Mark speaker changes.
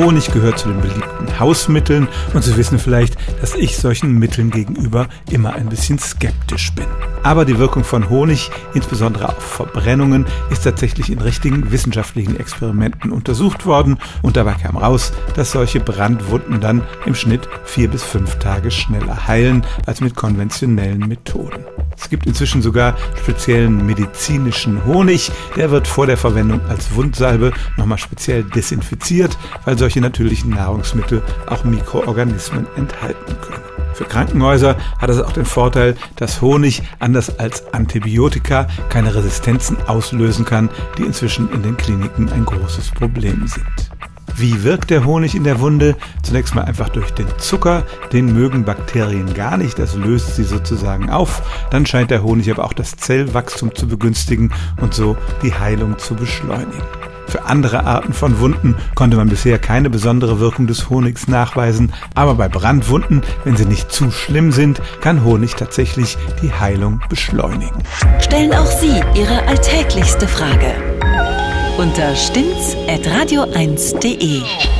Speaker 1: Honig gehört zu den beliebten Hausmitteln und Sie wissen vielleicht, dass ich solchen Mitteln gegenüber immer ein bisschen skeptisch bin. Aber die Wirkung von Honig, insbesondere auf Verbrennungen, ist tatsächlich in richtigen wissenschaftlichen Experimenten untersucht worden und dabei kam raus, dass solche Brandwunden dann im Schnitt vier bis fünf Tage schneller heilen als mit konventionellen Methoden. Es gibt inzwischen sogar speziellen medizinischen Honig, der wird vor der Verwendung als Wundsalbe nochmal speziell desinfiziert, weil solche natürlichen Nahrungsmittel auch Mikroorganismen enthalten können. Für Krankenhäuser hat es auch den Vorteil, dass Honig anders als Antibiotika keine Resistenzen auslösen kann, die inzwischen in den Kliniken ein großes Problem sind. Wie wirkt der Honig in der Wunde? Zunächst mal einfach durch den Zucker. Den mögen Bakterien gar nicht, das löst sie sozusagen auf. Dann scheint der Honig aber auch das Zellwachstum zu begünstigen und so die Heilung zu beschleunigen. Für andere Arten von Wunden konnte man bisher keine besondere Wirkung des Honigs nachweisen, aber bei Brandwunden, wenn sie nicht zu schlimm sind, kann Honig tatsächlich die Heilung beschleunigen.
Speaker 2: Stellen auch Sie Ihre alltäglichste Frage unter stimmtz.radio1.de.